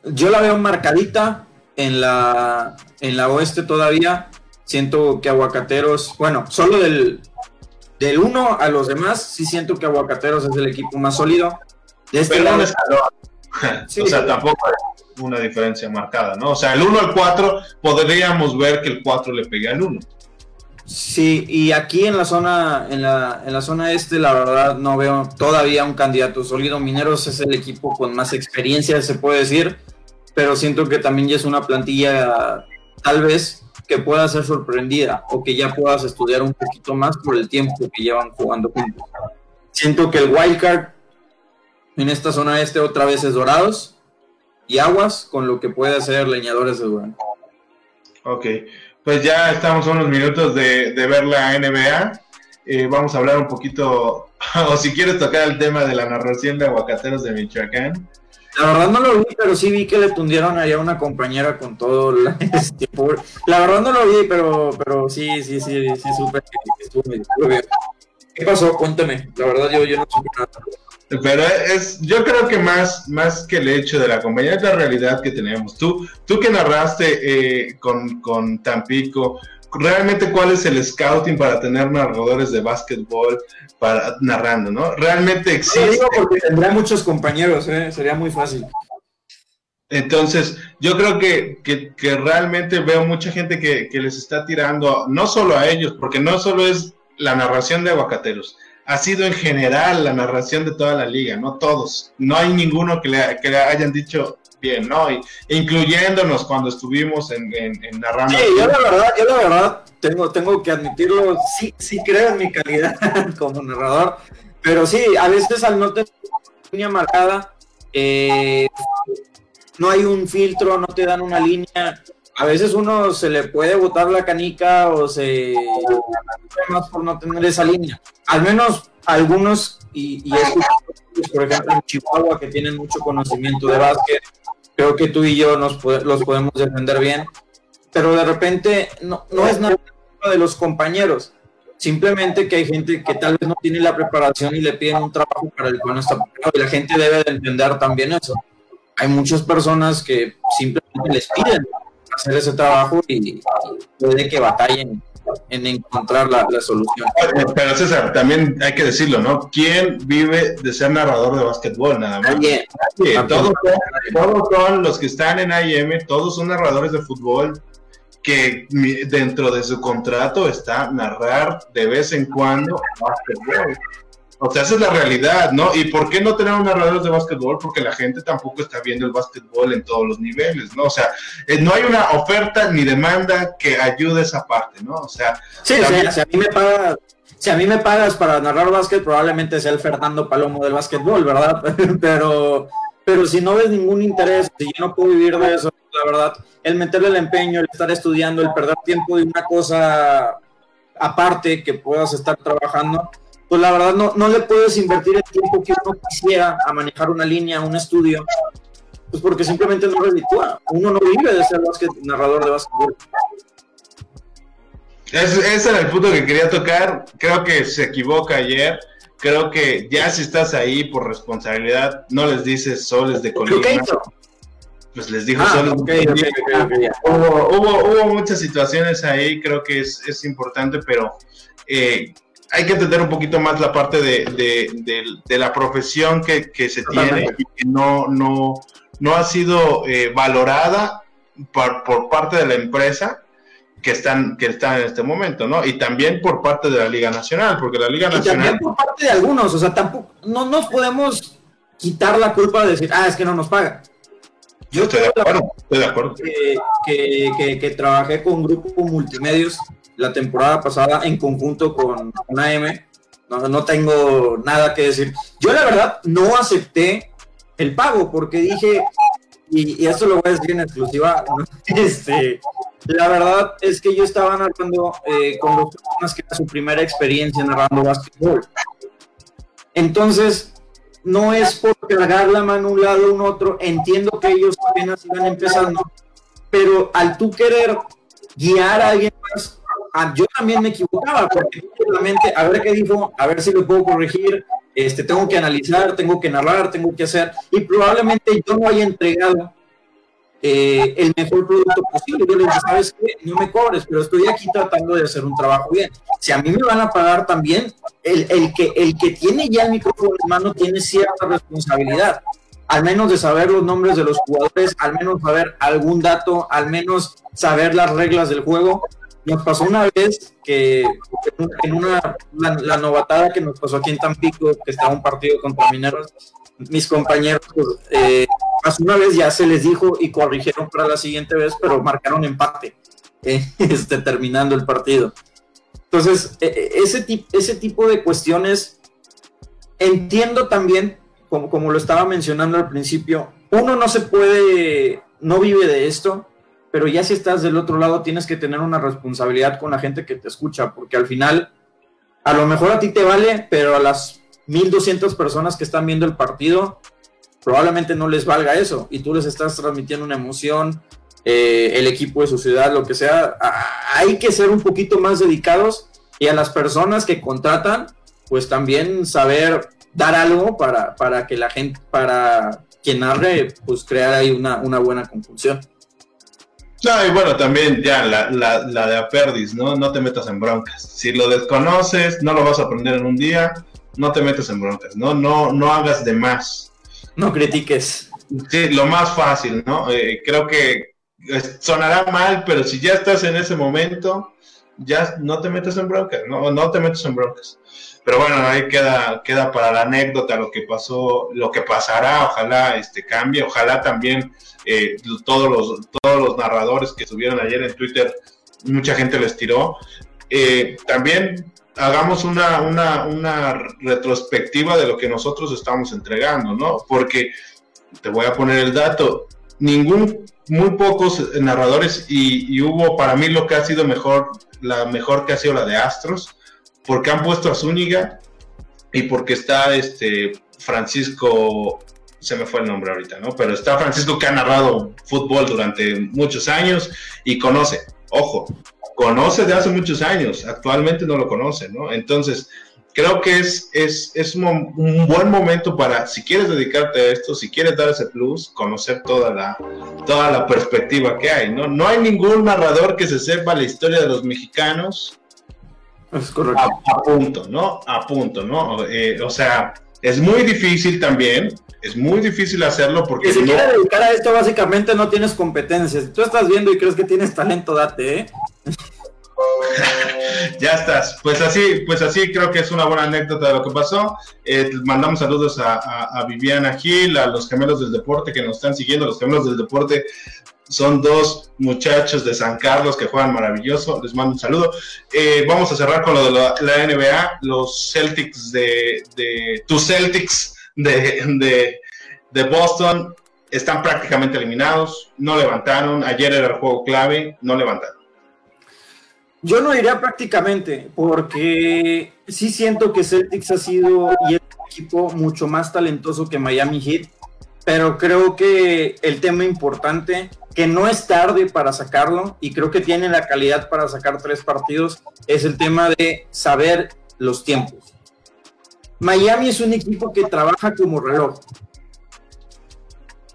Yo la veo marcadita en la, en la oeste todavía. Siento que Aguacateros, bueno, solo del, del uno a los demás, sí siento que Aguacateros es el equipo más sólido. De este lado, o sea, tampoco hay una diferencia marcada, ¿no? O sea, el 1 al 4 podríamos ver que el 4 le pegue al 1. Sí, y aquí en la zona, en la, en la zona este, la verdad no veo todavía un candidato sólido. Mineros es el equipo con más experiencia, se puede decir, pero siento que también ya es una plantilla tal vez que pueda ser sorprendida o que ya puedas estudiar un poquito más por el tiempo que llevan jugando juntos. Siento que el wildcard en esta zona este otra vez es Dorados y Aguas con lo que puede hacer Leñadores de Durán. Ok, pues ya estamos a unos minutos de, ver la NBA. Eh, vamos a hablar un poquito, o si quieres tocar el tema de la narración de aguacateros de Michoacán. La verdad no lo vi, pero sí vi que le tundieron allá a una compañera con todo. La, este, la verdad no lo vi, pero, pero sí, sí, sí, sí, supe que estuvo medio ¿Qué pasó? Cuéntame. La verdad yo, yo no supe nada. Pero es, yo creo que más, más que el hecho de la compañía es la realidad que tenemos. Tú, tú que narraste eh, con, con Tampico, realmente cuál es el scouting para tener narradores de básquetbol para narrando, ¿no? Realmente existe. porque tendrá muchos compañeros, ¿eh? sería muy fácil. Entonces, yo creo que, que, realmente veo mucha gente que, que, les está tirando, no solo a ellos, porque no solo es la narración de aguacateros, ha sido en general la narración de toda la liga, no todos. No hay ninguno que le, que le hayan dicho, bien, ¿no? incluyéndonos cuando estuvimos en, en, narrando. Sí, yo la verdad, yo la verdad tengo, tengo que admitirlo, sí, sí creo en mi calidad como narrador, pero sí, a veces al no tener línea marcada, eh, no hay un filtro, no te dan una línea. A veces uno se le puede botar la canica o se más por no tener esa línea. Al menos algunos, y, y por ejemplo en Chihuahua, que tienen mucho conocimiento de básquet, creo que tú y yo nos los podemos defender bien, pero de repente no, no es nada de los compañeros, simplemente que hay gente que tal vez no tiene la preparación y le piden un trabajo para el cual no está preparado y la gente debe de entender también eso. Hay muchas personas que simplemente les piden hacer ese trabajo y puede que batallen en encontrar la, solución. Pero César, también hay que decirlo, ¿no? ¿Quién vive de ser narrador de básquetbol nada más? todos, son los que están en IM, todos son narradores de fútbol que dentro de su contrato está narrar de vez en cuando básquetbol. O sea, esa es la realidad, ¿no? ¿Y por qué no tenemos narradores de básquetbol? Porque la gente tampoco está viendo el básquetbol en todos los niveles, ¿no? O sea, eh, no hay una oferta ni demanda que ayude esa parte, ¿no? O sea, sí, si a mí me pagas, si a mí me pagas para narrar básquet, probablemente sea el Fernando Palomo del básquetbol, ¿verdad? pero, pero si no ves ningún interés, si yo no puedo vivir de eso, la verdad, el meterle el empeño, el estar estudiando, el perder tiempo de una cosa aparte que puedas estar trabajando, pues la verdad no, no le puedes invertir el tiempo que uno quisiera a manejar una línea, un estudio, pues porque simplemente no reditúa. Uno no vive de ser narrador de básquetbol. Ese, era el punto que quería tocar. Creo que se equivoca ayer. Creo que ya si estás ahí por responsabilidad, no les dices soles de Colima. Pues les dijo ah, soles de hubo, hubo, muchas situaciones ahí, creo que es, es importante, pero eh, hay que entender un poquito más la parte de, de, la profesión que, que se tiene y que no, no, no ha sido eh, valorada por, por, parte de la empresa que están, que están en este momento, ¿no? Y también por parte de la Liga Nacional, porque la Liga Nacional... Y también por parte de algunos, o sea, tampoco, no nos podemos quitar la culpa de decir, ah, es que no nos paga. Yo estoy de acuerdo, estoy de acuerdo. Que, que, que, trabajé con Grupo Multimedios la temporada pasada en conjunto con una M. No, no tengo nada que decir. Yo la verdad no acepté el pago porque dije, y, esto lo voy a decir en exclusiva, este, la verdad es que yo estaba narrando eh, con dos personas que era su primera experiencia narrando básquetbol. Entonces, no es por cargar la mano un lado o un otro, entiendo que ellos apenas iban empezando, pero al tú querer guiar a alguien más, yo también me equivocaba, porque realmente, a ver qué dijo, a ver si lo puedo corregir, este, tengo que analizar, tengo que narrar, tengo que hacer, y probablemente yo no haya entregado eh, el mejor producto posible. Yo le dije, ¿sabes qué? No me cobres, pero estoy aquí tratando de hacer un trabajo bien. Si a mí me van a pagar también, el, el que, el que tiene ya el micrófono en mano tiene cierta responsabilidad al menos de saber los nombres de los jugadores, al menos saber algún dato, al menos saber las reglas del juego. Nos pasó una vez que en una, la, novatada que nos pasó aquí en Tampico, que estaba un partido contra Mineros, mis compañeros, eh, una vez ya se les dijo y corrigieron para la siguiente vez, pero marcaron empate, eh, este, terminando el partido. Entonces, e, e, ese, ese tipo de cuestiones, entiendo también, como, como lo estaba mencionando al principio, uno no se puede, no vive de esto, pero ya si estás del otro lado tienes que tener una responsabilidad con la gente que te escucha, porque al final a lo mejor a ti te vale, pero a las 1200 personas que están viendo el partido probablemente no les valga eso y tú les estás transmitiendo una emoción, eh, el equipo de su ciudad, lo que sea. hay que ser un poquito más dedicados y a las personas que contratan, pues también saber dar algo para, para que la gente, para quien narre, pues crear ahí una, una buena conclusión. No, y bueno, también ya la, la, la de Aperdis, ¿no? No te metas en broncas. Si lo desconoces, no lo vas a aprender en un día, no te metas en broncas, ¿no? No, no hagas de más. No critiques. Sí, lo más fácil, ¿no? Eh, creo que sonará mal, pero si ya estás en ese momento, ya no te metas en broncas, no, no te metas en broncas. Pero bueno, ahí queda, queda para la anécdota lo que pasó, lo que pasará, ojalá este cambie, ojalá también eh, todos, los, todos los narradores que estuvieron ayer en Twitter, mucha gente les tiró. Eh, también hagamos una, una, una, retrospectiva de lo que nosotros estamos entregando, ¿no? Porque te voy a poner el dato, ningún, muy pocos narradores y, y hubo para mí lo que ha sido mejor, la mejor que ha sido la de Astros, porque han puesto a Zúñiga y porque está este Francisco, se me fue el nombre ahorita, ¿no? Pero está Francisco que ha narrado fútbol durante muchos años y conoce, ojo, conoce de hace muchos años, actualmente no lo conoce, ¿no? Entonces, creo que es, es, es un, buen momento para, si quieres dedicarte a esto, si quieres dar ese plus, conocer toda la, toda la perspectiva que hay, ¿no? No hay ningún narrador que se sepa la historia de los mexicanos es correcto. A, punto, ¿no? A punto, ¿no? Eh, o sea, es muy difícil también, es muy difícil hacerlo porque... si quieres dedicar a esto, básicamente no tienes competencias. tú estás viendo y crees que tienes talento, date, ¿eh? ya estás. Pues así, pues así creo que es una buena anécdota de lo que pasó. Eh, mandamos saludos a, a, Viviana Gil, a los gemelos del deporte que nos están siguiendo. Los gemelos del deporte son dos muchachos de San Carlos que juegan maravilloso. Les mando un saludo. Eh, vamos a cerrar con lo de la, NBA. Los Celtics de, de tus Celtics de, de Boston están prácticamente eliminados, no levantaron, ayer era el juego clave, no levantaron. Yo no diría prácticamente, porque sí siento que Celtics ha sido y es un equipo mucho más talentoso que Miami Heat, pero creo que el tema importante, que no es tarde para sacarlo, y creo que tiene la calidad para sacar tres partidos, es el tema de saber los tiempos. Miami es un equipo que trabaja como reloj.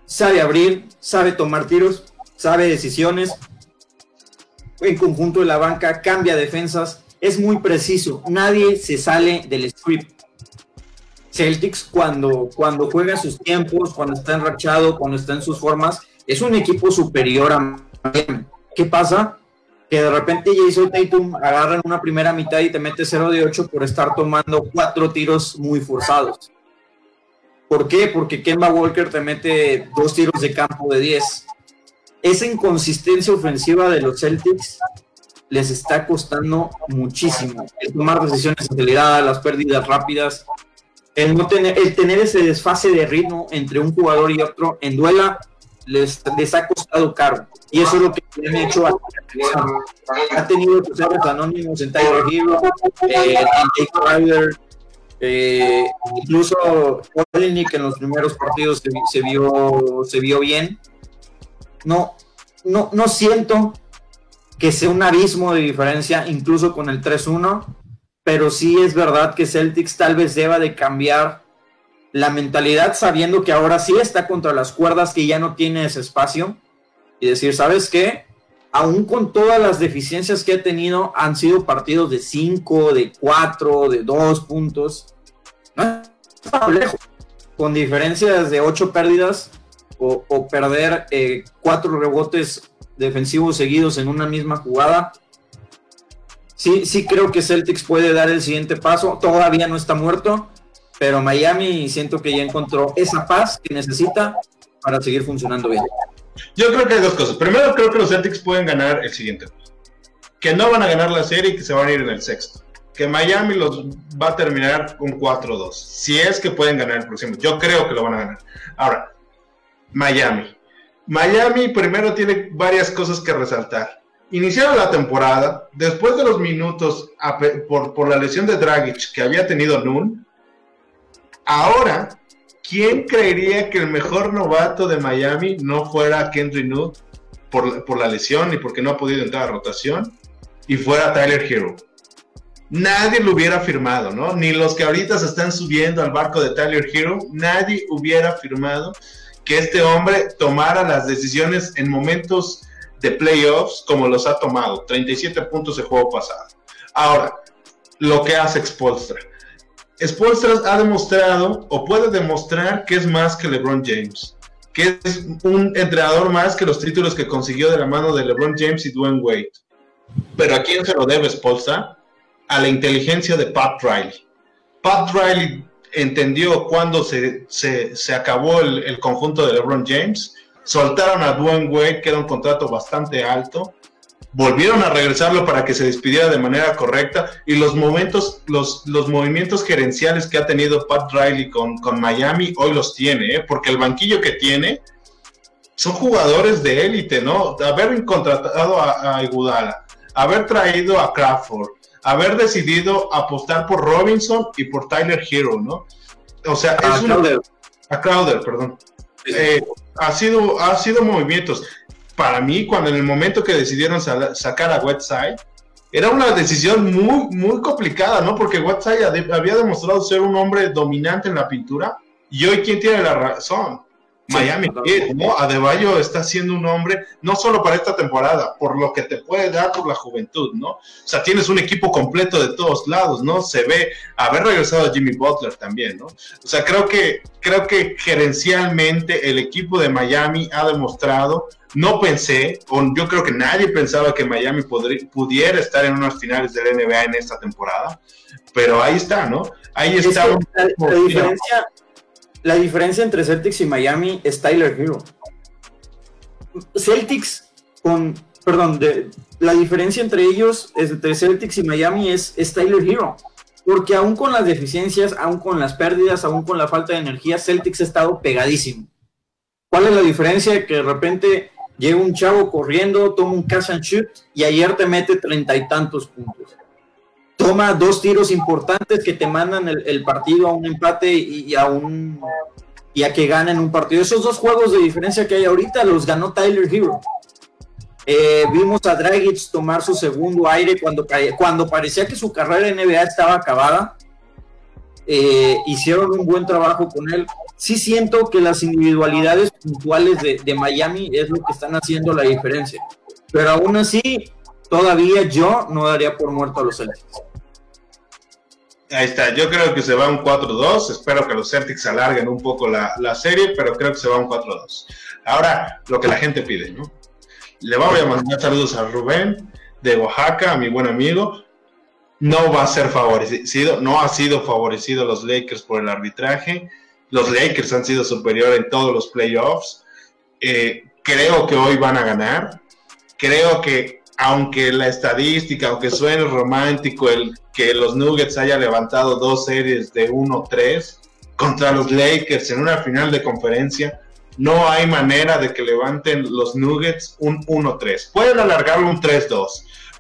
Sabe abrir, sabe tomar tiros, sabe decisiones. En conjunto de la banca, cambia defensas. Es muy preciso. Nadie se sale del script. Celtics, cuando, cuando juega sus tiempos, cuando está enrachado, cuando está en sus formas, es un equipo superior a Miami. ¿Qué pasa? que de repente Jason Tatum agarra en una primera mitad y te mete 0 de 8 por estar tomando cuatro tiros muy forzados. ¿Por qué? Porque Kemba Walker te mete dos tiros de campo de 10. Esa inconsistencia ofensiva de los Celtics les está costando muchísimo. El tomar decisiones aceleradas, las pérdidas rápidas, el, no tener, el tener ese desfase de ritmo entre un jugador y otro en duela les, les ha costado caro. Y eso es lo que han hecho. Ha tenido episodios anónimos en Tyler Hero, eh, en Jake Ryder, eh, incluso Olenik en los primeros partidos se, vio, se vio bien. No, no, no siento que sea un abismo de diferencia, incluso con el 3-1, pero sí es verdad que Celtics tal vez deba de cambiar la mentalidad sabiendo que ahora sí está contra las cuerdas, que ya no tiene ese espacio, y decir, ¿sabes qué? Aún con todas las deficiencias que ha tenido, han sido partidos de 5, de 4, de 2 puntos. No lejos. Con diferencias de 8 pérdidas o, perder 4 eh, rebotes defensivos seguidos en una misma jugada. Sí, sí creo que Celtics puede dar el siguiente paso. Todavía no está muerto, pero Miami siento que ya encontró esa paz que necesita para seguir funcionando bien. Yo creo que hay dos cosas. Primero, creo que los Celtics pueden ganar el siguiente. Que no van a ganar la serie y que se van a ir en el sexto. Que Miami los va a terminar con 4-2. Si es que pueden ganar el próximo. Yo creo que lo van a ganar. Ahora, Miami. Miami primero tiene varias cosas que resaltar. Iniciaron la temporada, después de los minutos por, por la lesión de Dragic que había tenido Nun, Ahora, ¿quién creería que el mejor novato de Miami no fuera Kendrick Nude por, la lesión y porque no ha podido entrar a rotación y fuera Tyler Hero? Nadie lo hubiera firmado, ¿no? Ni los que ahorita se están subiendo al barco de Tyler Hero, nadie hubiera firmado que este hombre tomara las decisiones en momentos de playoffs como los ha tomado. 37 puntos de juego pasado. Ahora, lo que hace Expolstra Spolstra ha demostrado o puede demostrar que es más que LeBron James, que es un entrenador más que los títulos que consiguió de la mano de LeBron James y Dwayne Wade. Pero ¿a quién se lo debe Spolstra? A la inteligencia de Pat Riley. Pat Riley entendió cuando se, se, acabó el, el, conjunto de LeBron James, soltaron a Dwayne Wade, que era un contrato bastante alto, volvieron a regresarlo para que se despidiera de manera correcta y los momentos, los, los movimientos gerenciales que ha tenido Pat Riley con, con Miami hoy los tiene, ¿eh? porque el banquillo que tiene son jugadores de élite, ¿no? Haber contratado a, a Igudala, haber traído a Crawford, haber decidido apostar por Robinson y por Tyler Hero, ¿no? O sea, es a Crowder. A Crowder, perdón. Eh, ha sido, ha sido movimientos para mí, cuando en el momento que decidieron sacar a Westside, era una decisión muy, muy complicada, ¿no? Porque Westside había demostrado ser un hombre dominante en la pintura y hoy, ¿quién tiene la razón? Miami Heat, ¿no? Adebayo está siendo un hombre, no solo para esta temporada, por lo que te puede dar por la juventud, ¿no? O sea, tienes un equipo completo de todos lados, ¿no? Se ve haber regresado a Jimmy Butler también, ¿no? O sea, creo que, creo que gerencialmente el equipo de Miami ha demostrado, no pensé, o yo creo que nadie pensaba que Miami pudiera estar en unas finales de la NBA en esta temporada, pero ahí está, ¿no? Ahí está. la diferencia la diferencia entre Celtics y Miami es Tyler Hero. Celtics con, perdón, de, la diferencia entre ellos, entre Celtics y Miami es, Tyler Hero. Porque aún con las deficiencias, aún con las pérdidas, aún con la falta de energía, Celtics ha estado pegadísimo. ¿Cuál es la diferencia? Que de repente llega un chavo corriendo, toma un catch and shoot y ayer te mete treinta y tantos puntos. Toma dos tiros importantes que te mandan el, partido a un empate y, a un y a que ganen un partido. Esos dos juegos de diferencia que hay ahorita los ganó Tyler Hero. Eh, vimos a Dragic tomar su segundo aire cuando, cuando parecía que su carrera en NBA estaba acabada. Eh, hicieron un buen trabajo con él. Sí siento que las individualidades puntuales de, Miami es lo que están haciendo la diferencia. Pero aún así, todavía yo no daría por muerto a los Celtics. Ahí está, yo creo que se va un 4-2. Espero que los Celtics alarguen un poco la, la serie, pero creo que se va un 4-2. Ahora, lo que la gente pide, ¿no? Le voy a mandar saludos a Rubén de Oaxaca, a mi buen amigo. No va a ser favorecido, no ha sido favorecido los Lakers por el arbitraje. Los Lakers han sido superior en todos los playoffs. Eh, creo que hoy van a ganar. Creo que aunque la estadística, aunque suene romántico el que los Nuggets haya levantado dos series de 1-3 contra los Lakers en una final de conferencia, no hay manera de que levanten los Nuggets un 1-3. Pueden alargarlo un 3-2,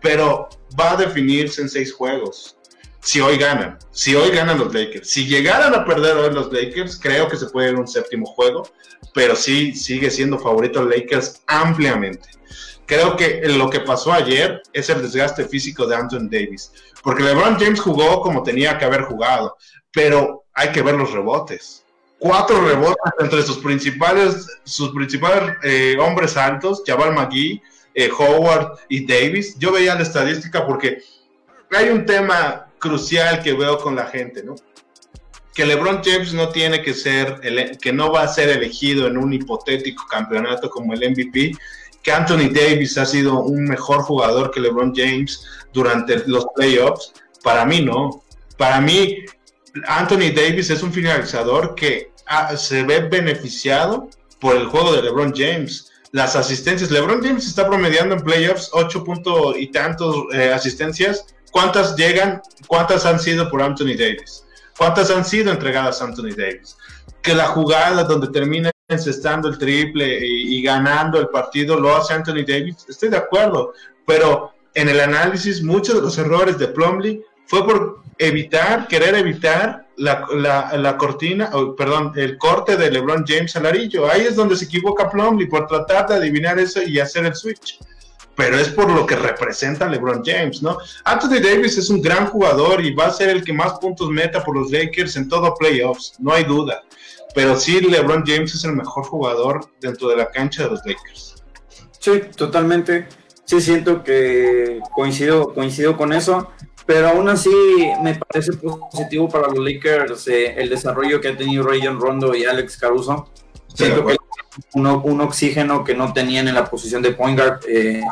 pero va a definirse en seis juegos. Si hoy ganan, si hoy ganan los Lakers, si llegaran a perder hoy los Lakers, creo que se puede ir un séptimo juego, pero sí sigue siendo favorito Lakers ampliamente. Creo que lo que pasó ayer es el desgaste físico de Anthony Davis, porque LeBron James jugó como tenía que haber jugado, pero hay que ver los rebotes cuatro rebotes entre sus principales, sus principales eh, hombres altos, Jabal McGee, eh, Howard y Davis. Yo veía la estadística porque hay un tema crucial que veo con la gente, ¿no? Que LeBron James no tiene que ser, que no va a ser elegido en un hipotético campeonato como el MVP, que Anthony Davis ha sido un mejor jugador que LeBron James durante los playoffs. Para mí no. Para mí, Anthony Davis es un finalizador que Ah, se ve beneficiado por el juego de LeBron James. Las asistencias, LeBron James está promediando en playoffs 8 puntos y tantos eh, asistencias. ¿Cuántas llegan? ¿Cuántas han sido por Anthony Davis? ¿Cuántas han sido entregadas a Anthony Davis? Que la jugada donde termina encestando el triple y, ganando el partido lo hace Anthony Davis. Estoy de acuerdo, pero en el análisis muchos de los errores de Plumlee fue por evitar, querer evitar la, cortina, perdón, el corte de LeBron James al arillo. Ahí es donde se equivoca Plumlee por tratar de adivinar eso y hacer el switch. Pero es por lo que representa LeBron James, ¿no? Anthony Davis es un gran jugador y va a ser el que más puntos meta por los Lakers en todo playoffs, no hay duda. Pero sí, LeBron James es el mejor jugador dentro de la cancha de los Lakers. Sí, totalmente. Sí, siento que coincido, coincido con eso pero aún así me parece positivo para los Lakers eh, el desarrollo que ha tenido Rayon Rondo y Alex Caruso. Siento que un, oxígeno que no tenían en la posición de point guard. Eh,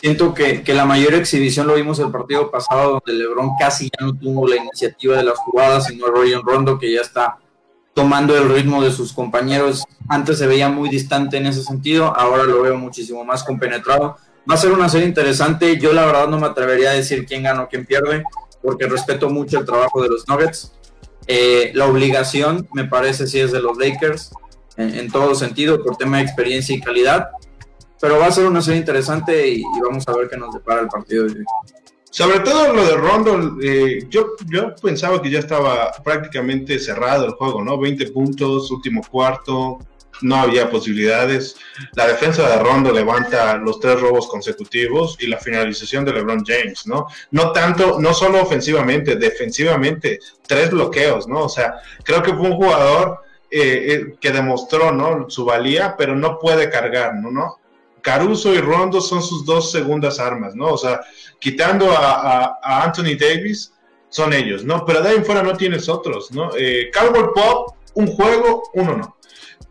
siento que, que, la mayor exhibición lo vimos el partido pasado, donde LeBron casi ya no tuvo la iniciativa de las jugadas, sino Rayon Rondo que ya está tomando el ritmo de sus compañeros. Antes se veía muy distante en ese sentido, ahora lo veo muchísimo más compenetrado Va a ser una serie interesante. Yo la verdad no me atrevería a decir quién gana o quién pierde, porque respeto mucho el trabajo de los Nuggets. Eh, la obligación, me parece, sí es de los Lakers, en, todo sentido, por tema de experiencia y calidad. Pero va a ser una serie interesante y, vamos a ver qué nos depara el partido. Sobre todo lo de Rondo, eh, yo, yo pensaba que ya estaba prácticamente cerrado el juego, ¿no? 20 puntos, último cuarto, no había posibilidades. La defensa de Rondo levanta los tres robos consecutivos y la finalización de LeBron James, ¿no? No tanto, no solo ofensivamente, defensivamente, tres bloqueos, ¿no? O sea, creo que fue un jugador eh, eh, que demostró, ¿no? Su valía, pero no puede cargar, ¿no? Caruso y Rondo son sus dos segundas armas, ¿no? O sea, quitando a, Anthony Davis, son ellos, ¿no? Pero de ahí en fuera no tienes otros, ¿no? Eh, Pop, un juego, uno no.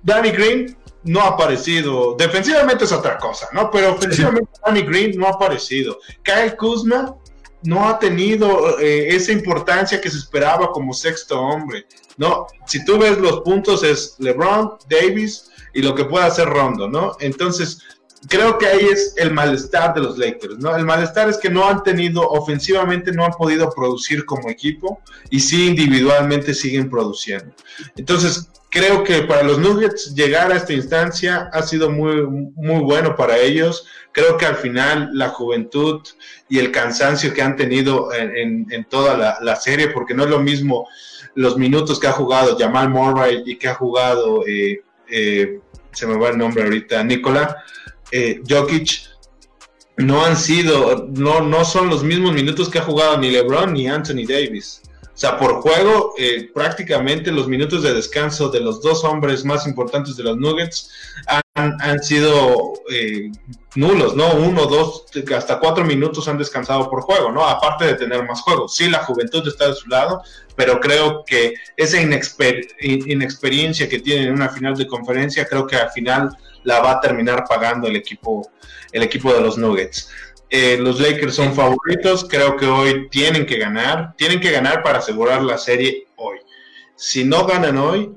Danny Green no ha aparecido. Defensivamente es otra cosa, ¿no? Pero ofensivamente Danny Green no ha aparecido. Kyle Kuzma no ha tenido eh, esa importancia que se esperaba como sexto hombre, ¿no? Si tú ves los puntos es LeBron, Davis y lo que puede hacer Rondo, ¿no? Entonces, creo que ahí es el malestar de los Lakers, ¿no? El malestar es que no han tenido, ofensivamente no han podido producir como equipo y sí individualmente siguen produciendo. Entonces, creo que para los Nuggets llegar a esta instancia ha sido muy, muy bueno para ellos. Creo que al final la juventud y el cansancio que han tenido en, toda la, serie, porque no es lo mismo los minutos que ha jugado Jamal Murray y que ha jugado, eh, eh, se me va el nombre ahorita, Nicola eh, Jokic, no han sido, no, no son los mismos minutos que ha jugado ni LeBron ni Anthony Davis. O sea, por juego, eh, prácticamente los minutos de descanso de los dos hombres más importantes de los Nuggets han, sido eh, nulos, ¿no? Uno, dos, hasta cuatro minutos han descansado por juego, ¿no? Aparte de tener más juegos. Sí, la juventud está de su lado, pero creo que esa inexperiencia que tienen en una final de conferencia, creo que al final la va a terminar pagando el equipo, el equipo de los Nuggets. Eh, los Lakers son favoritos, creo que hoy tienen que ganar, tienen que ganar para asegurar la serie hoy. Si no ganan hoy,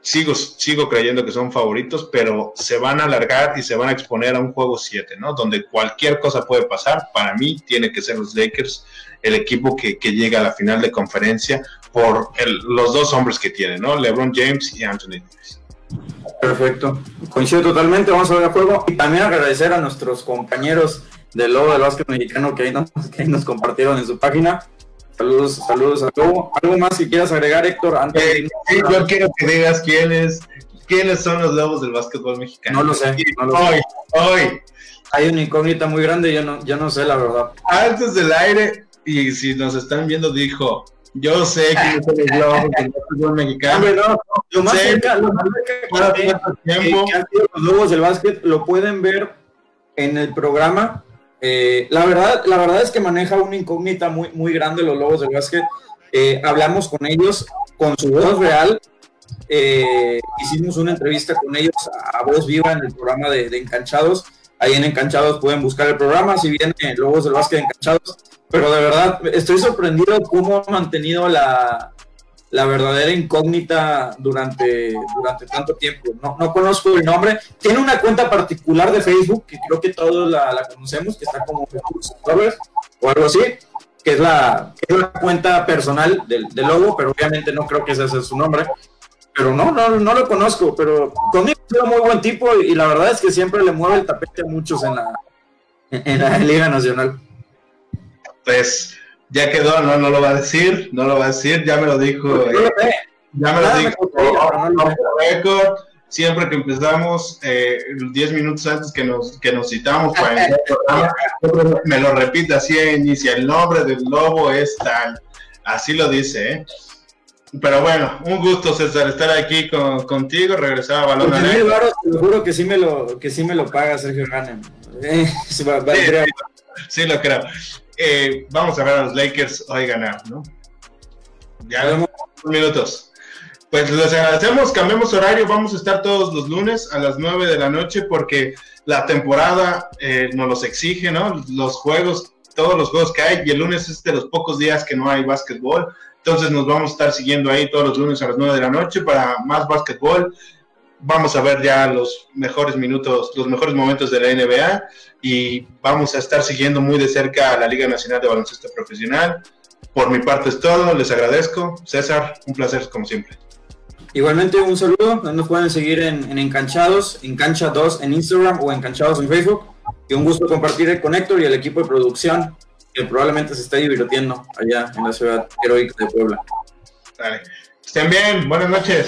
sigo, sigo creyendo que son favoritos, pero se van a alargar y se van a exponer a un juego 7, ¿no? Donde cualquier cosa puede pasar. Para mí, tiene que ser los Lakers el equipo que, que llega a la final de conferencia por los dos hombres que tienen, ¿no? LeBron James y Anthony Davis. Perfecto, coincido totalmente, vamos a ver el juego y también agradecer a nuestros compañeros del Lobo del Básquet Mexicano que ahí, nos, que nos compartieron en su página. Saludos, saludos a Lobo. ¿Algo más que quieras agregar, Héctor? Antes eh, yo quiero que digas quiénes, quiénes son los Lobos del básquetbol mexicano. No lo sé. hoy, hoy. Hay una incógnita muy grande, yo no, yo no sé la verdad. Antes del aire, y si nos están viendo, dijo, yo sé son los Lobos del básquetbol mexicano. No, lo más cerca, lo más cerca que, que, los Lobos del básquet lo pueden ver en el programa eh, la, verdad, la verdad es que maneja una incógnita muy, muy grande los Lobos del Básquet. Eh, hablamos con ellos con su voz real. Eh, hicimos una entrevista con ellos a voz viva en el programa de, de, Encanchados. Ahí en Encanchados pueden buscar el programa, si bien Lobos del Básquet Encanchados. Pero de verdad, estoy sorprendido cómo han mantenido la, la verdadera incógnita durante, durante tanto tiempo. No, no, conozco el nombre. Tiene una cuenta particular de Facebook, que creo que todos la, conocemos, que está como o algo así, que es la, que es la cuenta personal del, del, pero obviamente no creo que ese sea su nombre. Pero no, no, no lo conozco, pero conmigo es muy buen tipo y, la verdad es que siempre le mueve el tapete a muchos en la, en la Liga Nacional. Pues ya quedó, no, no lo va a decir, no lo va a decir, ya me lo dijo. Eh, ya me lo dijo. siempre que empezamos, eh, 10 minutos antes que nos, que nos citamos para el programa, me lo repite así inicia, el nombre del lobo es tal. Así lo dice, ¿eh? Pero bueno, un gusto, César, estar aquí con, contigo, regresar a Balón Te juro que sí me lo, que sí me lo paga Sergio Hanem. Eh, sí, sí, lo creo. Eh, vamos a ver a los Lakers hoy ganar, ¿no? Ya vemos minutos. Pues les agradecemos, cambiemos horario, vamos a estar todos los lunes a las 9 de la noche porque la temporada eh, nos los exige, ¿no? Los juegos, todos los juegos que hay y el lunes es de los pocos días que no hay básquetbol. Entonces nos vamos a estar siguiendo ahí todos los lunes a las 9 de la noche para más básquetbol. Vamos a ver ya los mejores minutos, los mejores momentos de la NBA y vamos a estar siguiendo muy de cerca a la Liga Nacional de Baloncesto Profesional. Por mi parte es todo, les agradezco. César, un placer como siempre. Igualmente un saludo, nos pueden seguir en, Encanchados, Encancha 2 en Instagram o Encanchados en Facebook. Y un gusto compartir con Héctor y el equipo de producción que probablemente se esté divirtiendo allá en la ciudad heroica de Puebla. Dale. Estén bien, buenas noches.